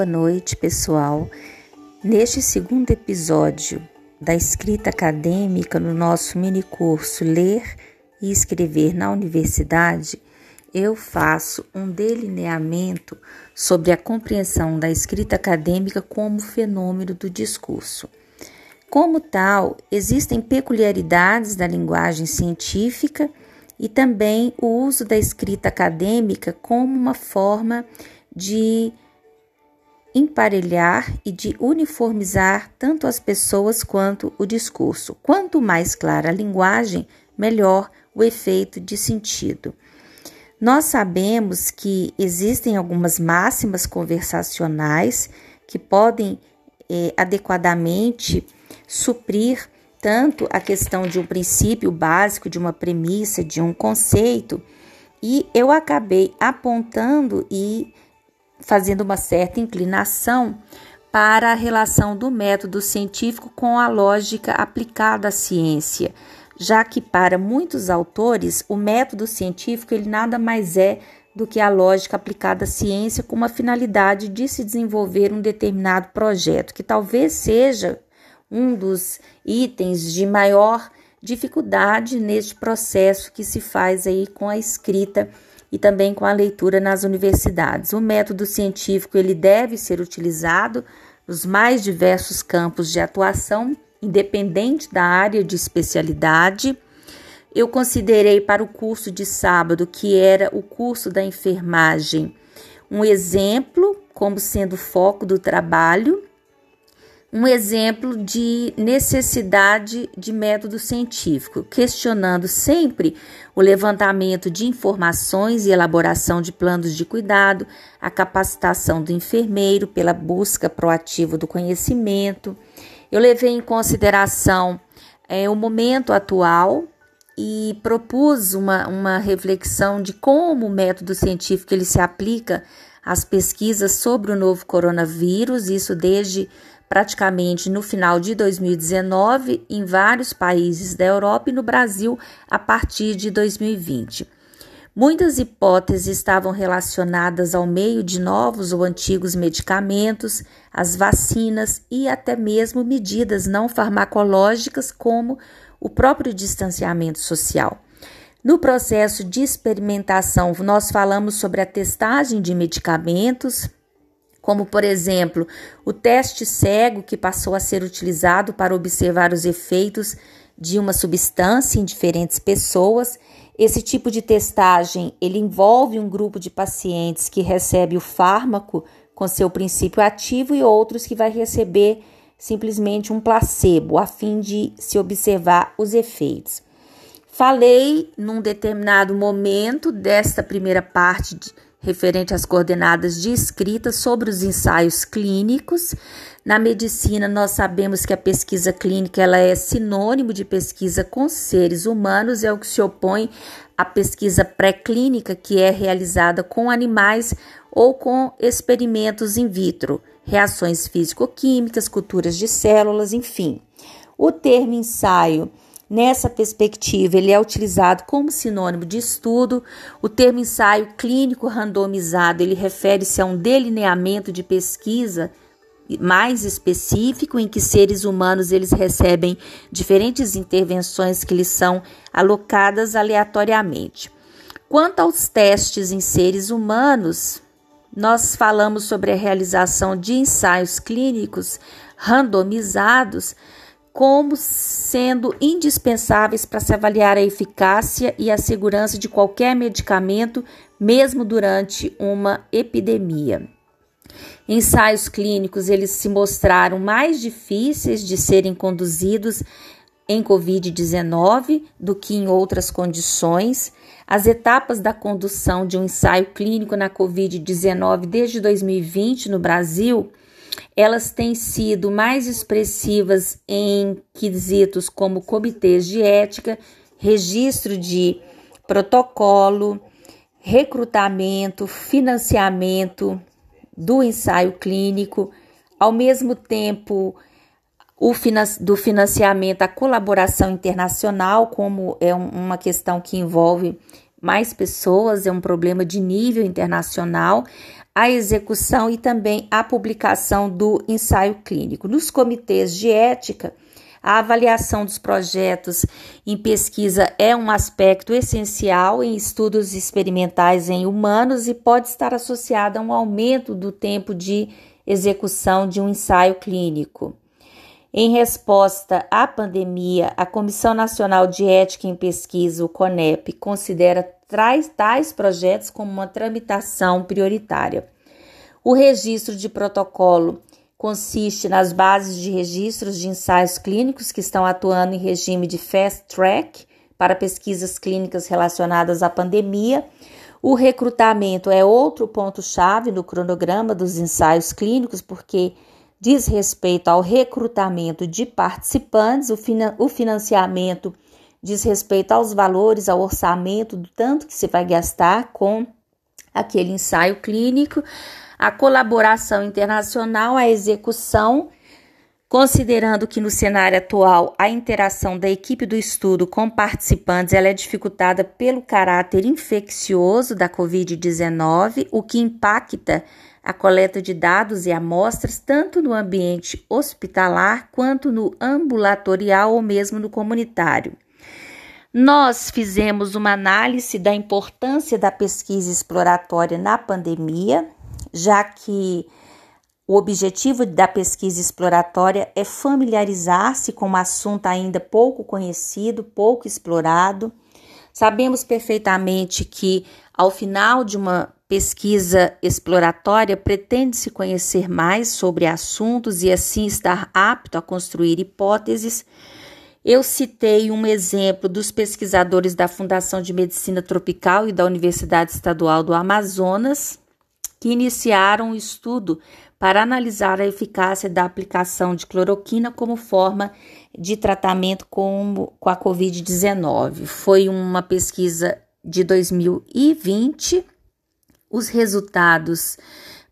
Boa noite, pessoal. Neste segundo episódio da escrita acadêmica no nosso mini curso Ler e Escrever na Universidade, eu faço um delineamento sobre a compreensão da escrita acadêmica como fenômeno do discurso. Como tal, existem peculiaridades da linguagem científica e também o uso da escrita acadêmica como uma forma de emparelhar e de uniformizar tanto as pessoas quanto o discurso. Quanto mais clara a linguagem, melhor o efeito de sentido. Nós sabemos que existem algumas máximas conversacionais que podem eh, adequadamente suprir tanto a questão de um princípio básico, de uma premissa, de um conceito, e eu acabei apontando e fazendo uma certa inclinação para a relação do método científico com a lógica aplicada à ciência, já que para muitos autores o método científico ele nada mais é do que a lógica aplicada à ciência com uma finalidade de se desenvolver um determinado projeto, que talvez seja um dos itens de maior dificuldade neste processo que se faz aí com a escrita e também com a leitura nas universidades. O método científico ele deve ser utilizado nos mais diversos campos de atuação, independente da área de especialidade. Eu considerei para o curso de sábado, que era o curso da enfermagem, um exemplo como sendo foco do trabalho um exemplo de necessidade de método científico, questionando sempre o levantamento de informações e elaboração de planos de cuidado, a capacitação do enfermeiro pela busca proativa do conhecimento. Eu levei em consideração é, o momento atual e propus uma, uma reflexão de como o método científico ele se aplica às pesquisas sobre o novo coronavírus, isso desde praticamente no final de 2019 em vários países da Europa e no Brasil a partir de 2020. Muitas hipóteses estavam relacionadas ao meio de novos ou antigos medicamentos, as vacinas e até mesmo medidas não farmacológicas, como o próprio distanciamento social. No processo de experimentação, nós falamos sobre a testagem de medicamentos, como por exemplo o teste cego que passou a ser utilizado para observar os efeitos de uma substância em diferentes pessoas. Esse tipo de testagem ele envolve um grupo de pacientes que recebe o fármaco com seu princípio ativo e outros que vai receber simplesmente um placebo a fim de se observar os efeitos. Falei num determinado momento desta primeira parte de, referente às coordenadas de escrita sobre os ensaios clínicos. Na medicina, nós sabemos que a pesquisa clínica ela é sinônimo de pesquisa com seres humanos, é o que se opõe à pesquisa pré-clínica, que é realizada com animais ou com experimentos in vitro, reações físico-químicas, culturas de células, enfim. O termo ensaio Nessa perspectiva, ele é utilizado como sinônimo de estudo. O termo ensaio clínico randomizado, ele refere-se a um delineamento de pesquisa mais específico em que seres humanos eles recebem diferentes intervenções que lhes são alocadas aleatoriamente. Quanto aos testes em seres humanos, nós falamos sobre a realização de ensaios clínicos randomizados como sendo indispensáveis para se avaliar a eficácia e a segurança de qualquer medicamento, mesmo durante uma epidemia. Ensaios clínicos eles se mostraram mais difíceis de serem conduzidos em COVID-19 do que em outras condições. As etapas da condução de um ensaio clínico na COVID-19 desde 2020 no Brasil elas têm sido mais expressivas em quesitos como comitês de ética, registro de protocolo, recrutamento, financiamento do ensaio clínico, ao mesmo tempo do financiamento, a colaboração internacional, como é uma questão que envolve mais pessoas, é um problema de nível internacional, a execução e também a publicação do ensaio clínico. Nos comitês de ética, a avaliação dos projetos em pesquisa é um aspecto essencial em estudos experimentais em humanos e pode estar associada a um aumento do tempo de execução de um ensaio clínico. Em resposta à pandemia, a Comissão Nacional de Ética em Pesquisa, o CONEP, considera tais projetos como uma tramitação prioritária. O registro de protocolo consiste nas bases de registros de ensaios clínicos que estão atuando em regime de fast track para pesquisas clínicas relacionadas à pandemia. O recrutamento é outro ponto-chave no cronograma dos ensaios clínicos, porque diz respeito ao recrutamento de participantes, o financiamento diz respeito aos valores, ao orçamento, do tanto que se vai gastar com aquele ensaio clínico, a colaboração internacional, a execução, considerando que no cenário atual a interação da equipe do estudo com participantes ela é dificultada pelo caráter infeccioso da COVID-19, o que impacta a coleta de dados e amostras tanto no ambiente hospitalar quanto no ambulatorial ou mesmo no comunitário. Nós fizemos uma análise da importância da pesquisa exploratória na pandemia, já que o objetivo da pesquisa exploratória é familiarizar-se com um assunto ainda pouco conhecido, pouco explorado. Sabemos perfeitamente que, ao final de uma pesquisa exploratória, pretende-se conhecer mais sobre assuntos e assim estar apto a construir hipóteses eu citei um exemplo dos pesquisadores da Fundação de Medicina Tropical e da Universidade Estadual do Amazonas, que iniciaram um estudo para analisar a eficácia da aplicação de cloroquina como forma de tratamento com, com a Covid-19. Foi uma pesquisa de 2020. Os resultados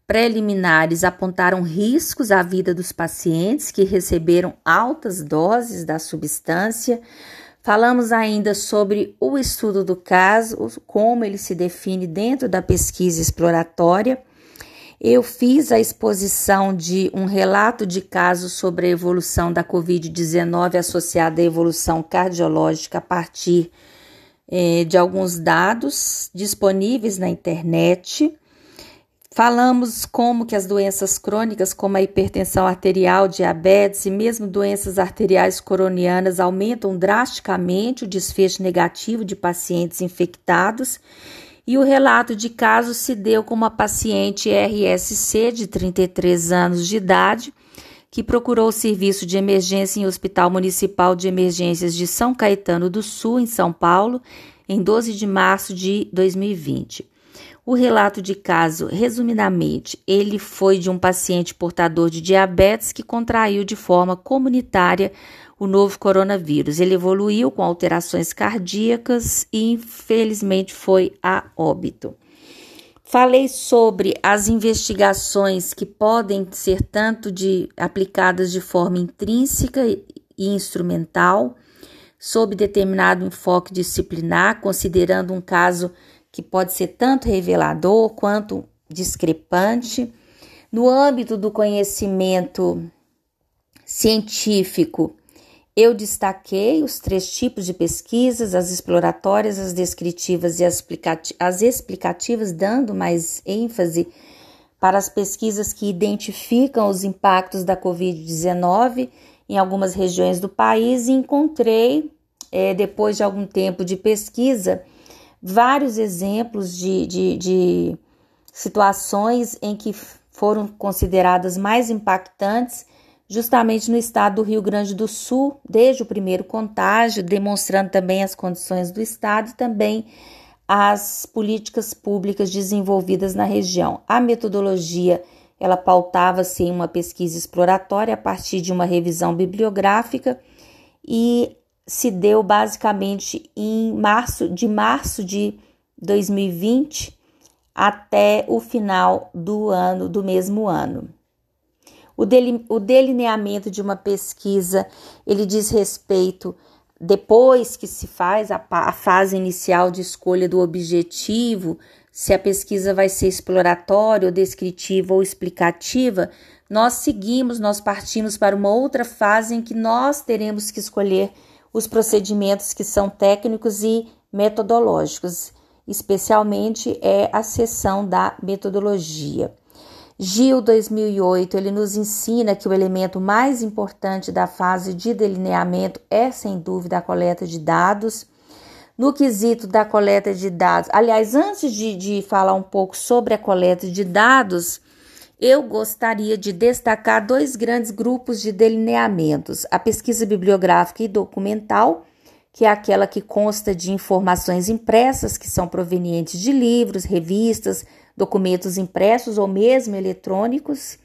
preliminares apontaram riscos à vida dos pacientes que receberam altas doses da substância. Falamos ainda sobre o estudo do caso, como ele se define dentro da pesquisa exploratória. Eu fiz a exposição de um relato de caso sobre a evolução da Covid-19 associada à evolução cardiológica a partir eh, de alguns dados disponíveis na internet. Falamos como que as doenças crônicas, como a hipertensão arterial, diabetes e mesmo doenças arteriais coronianas aumentam drasticamente o desfecho negativo de pacientes infectados. E o relato de caso se deu com uma paciente RSC de 33 anos de idade que procurou o serviço de emergência em Hospital Municipal de Emergências de São Caetano do Sul, em São Paulo, em 12 de março de 2020. O relato de caso, resumidamente, ele foi de um paciente portador de diabetes que contraiu de forma comunitária o novo coronavírus. Ele evoluiu com alterações cardíacas e, infelizmente, foi a óbito. Falei sobre as investigações que podem ser tanto de aplicadas de forma intrínseca e instrumental, sob determinado enfoque disciplinar, considerando um caso que pode ser tanto revelador quanto discrepante. No âmbito do conhecimento científico, eu destaquei os três tipos de pesquisas: as exploratórias, as descritivas e as, as explicativas, dando mais ênfase para as pesquisas que identificam os impactos da Covid-19 em algumas regiões do país e encontrei, é, depois de algum tempo de pesquisa, vários exemplos de, de, de situações em que foram consideradas mais impactantes, justamente no estado do Rio Grande do Sul, desde o primeiro contágio, demonstrando também as condições do estado e também as políticas públicas desenvolvidas na região. A metodologia ela pautava-se em uma pesquisa exploratória a partir de uma revisão bibliográfica e se deu basicamente em março, de março de 2020 até o final do ano, do mesmo ano. O, delineamento de uma pesquisa, ele diz respeito depois que se faz a, a fase inicial de escolha do objetivo, se a pesquisa vai ser exploratória, ou descritiva ou explicativa, nós seguimos, nós partimos para uma outra fase em que nós teremos que escolher os procedimentos que são técnicos e metodológicos, especialmente é a seção da metodologia. Gil 2008, ele nos ensina que o elemento mais importante da fase de delineamento é, sem dúvida, a coleta de dados. No quesito da coleta de dados, aliás, antes de, de falar um pouco sobre a coleta de dados, eu gostaria de destacar dois grandes grupos de delineamentos: a pesquisa bibliográfica e documental, que é aquela que consta de informações impressas que são provenientes de livros, revistas, documentos impressos ou mesmo eletrônicos.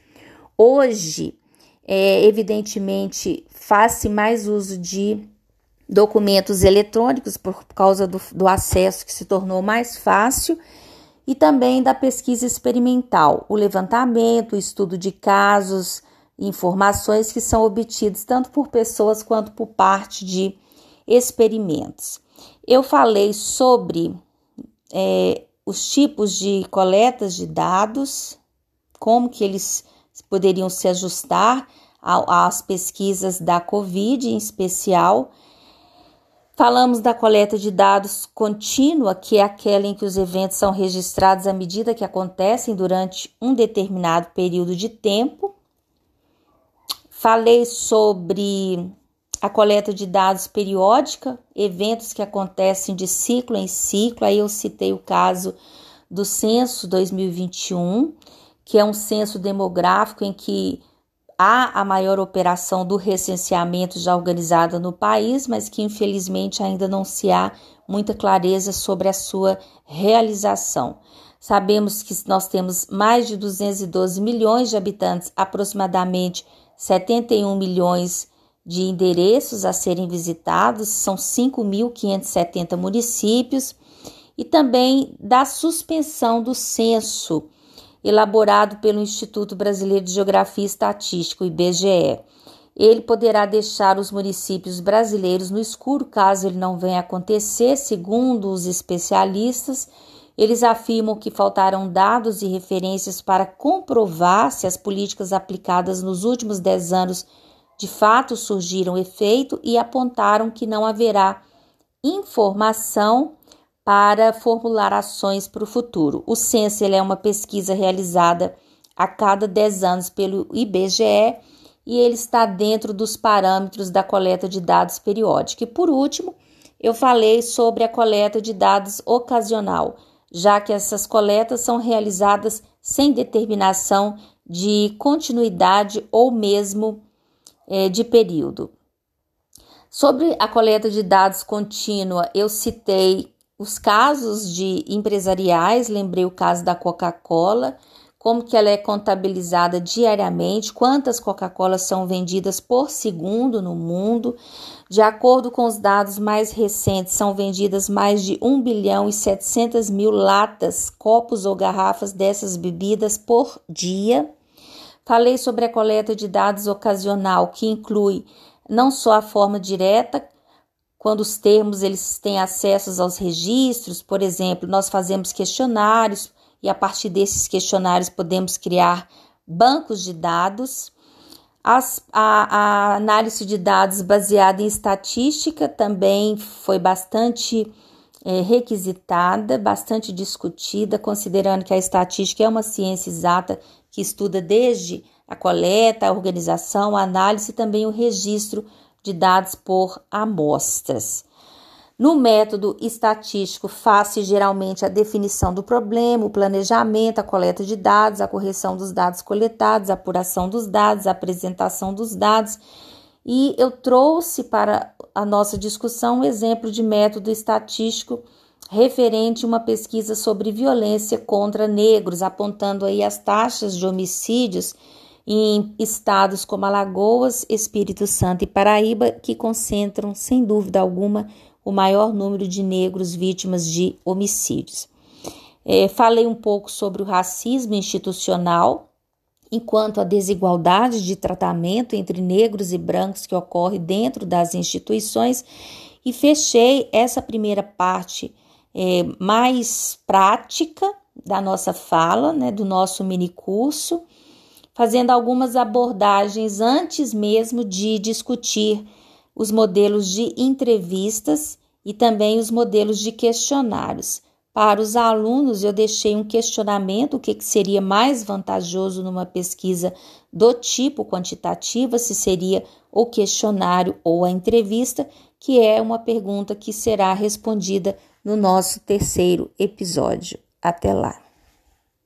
Hoje, é, evidentemente, faz-se mais uso de documentos eletrônicos por causa do, do acesso que se tornou mais fácil e também da pesquisa experimental, o levantamento, o estudo de casos, informações que são obtidas tanto por pessoas quanto por parte de experimentos. Eu falei sobre é, os tipos de coletas de dados, como que eles poderiam se ajustar às pesquisas da Covid em especial. Falamos da coleta de dados contínua, que é aquela em que os eventos são registrados à medida que acontecem durante um determinado período de tempo. Falei sobre a coleta de dados periódica, eventos que acontecem de ciclo em ciclo. Aí eu citei o caso do censo 2021, que é um censo demográfico em que há a maior operação do recenseamento já organizada no país, mas que infelizmente ainda não se há muita clareza sobre a sua realização. Sabemos que nós temos mais de 212 milhões de habitantes, aproximadamente 71 milhões de endereços a serem visitados, são 5.570 municípios, e também da suspensão do censo elaborado pelo Instituto Brasileiro de Geografia e Estatística, IBGE. Ele poderá deixar os municípios brasileiros no escuro caso ele não venha acontecer, segundo os especialistas. Eles afirmam que faltaram dados e referências para comprovar se as políticas aplicadas nos últimos 10 anos de fato surgiram efeito e apontaram que não haverá informação para formular ações para o futuro. O censo é uma pesquisa realizada a cada 10 anos pelo IBGE e ele está dentro dos parâmetros da coleta de dados periódica. E por último, eu falei sobre a coleta de dados ocasional, já que essas coletas são realizadas sem determinação de continuidade ou mesmo é, de período. Sobre a coleta de dados contínua, eu citei os casos de empresariais, lembrei o caso da Coca-Cola, como que ela é contabilizada diariamente, quantas Coca-Colas são vendidas por segundo no mundo. De acordo com os dados mais recentes, são vendidas mais de 1 bilhão e 700 mil latas, copos ou garrafas dessas bebidas por dia. Falei sobre a coleta de dados ocasional, que inclui não só a forma direta, quando os termos eles têm acesso aos registros, por exemplo, nós fazemos questionários e a partir desses questionários podemos criar bancos de dados. As, a, a análise de dados baseada em estatística também foi bastante é, requisitada, bastante discutida, considerando que a estatística é uma ciência exata que estuda desde a coleta, a organização, a análise e também o registro de dados por amostras. No método estatístico, faz-se geralmente a definição do problema, o planejamento, a coleta de dados, a correção dos dados coletados, a apuração dos dados, a apresentação dos dados. E eu trouxe para a nossa discussão um exemplo de método estatístico referente a uma pesquisa sobre violência contra negros, apontando aí as taxas de homicídios em estados como Alagoas, Espírito Santo e Paraíba, que concentram, sem dúvida alguma, o maior número de negros vítimas de homicídios. É, falei um pouco sobre o racismo institucional, enquanto a desigualdade de tratamento entre negros e brancos que ocorre dentro das instituições, e fechei essa primeira parte é, mais prática da nossa fala, né, do nosso mini curso, fazendo algumas abordagens antes mesmo de discutir os modelos de entrevistas e também os modelos de questionários. Para os alunos, eu deixei um questionamento: o que, seria mais vantajoso numa pesquisa do tipo quantitativa, se seria o questionário ou a entrevista, que é uma pergunta que será respondida no nosso terceiro episódio. Até lá!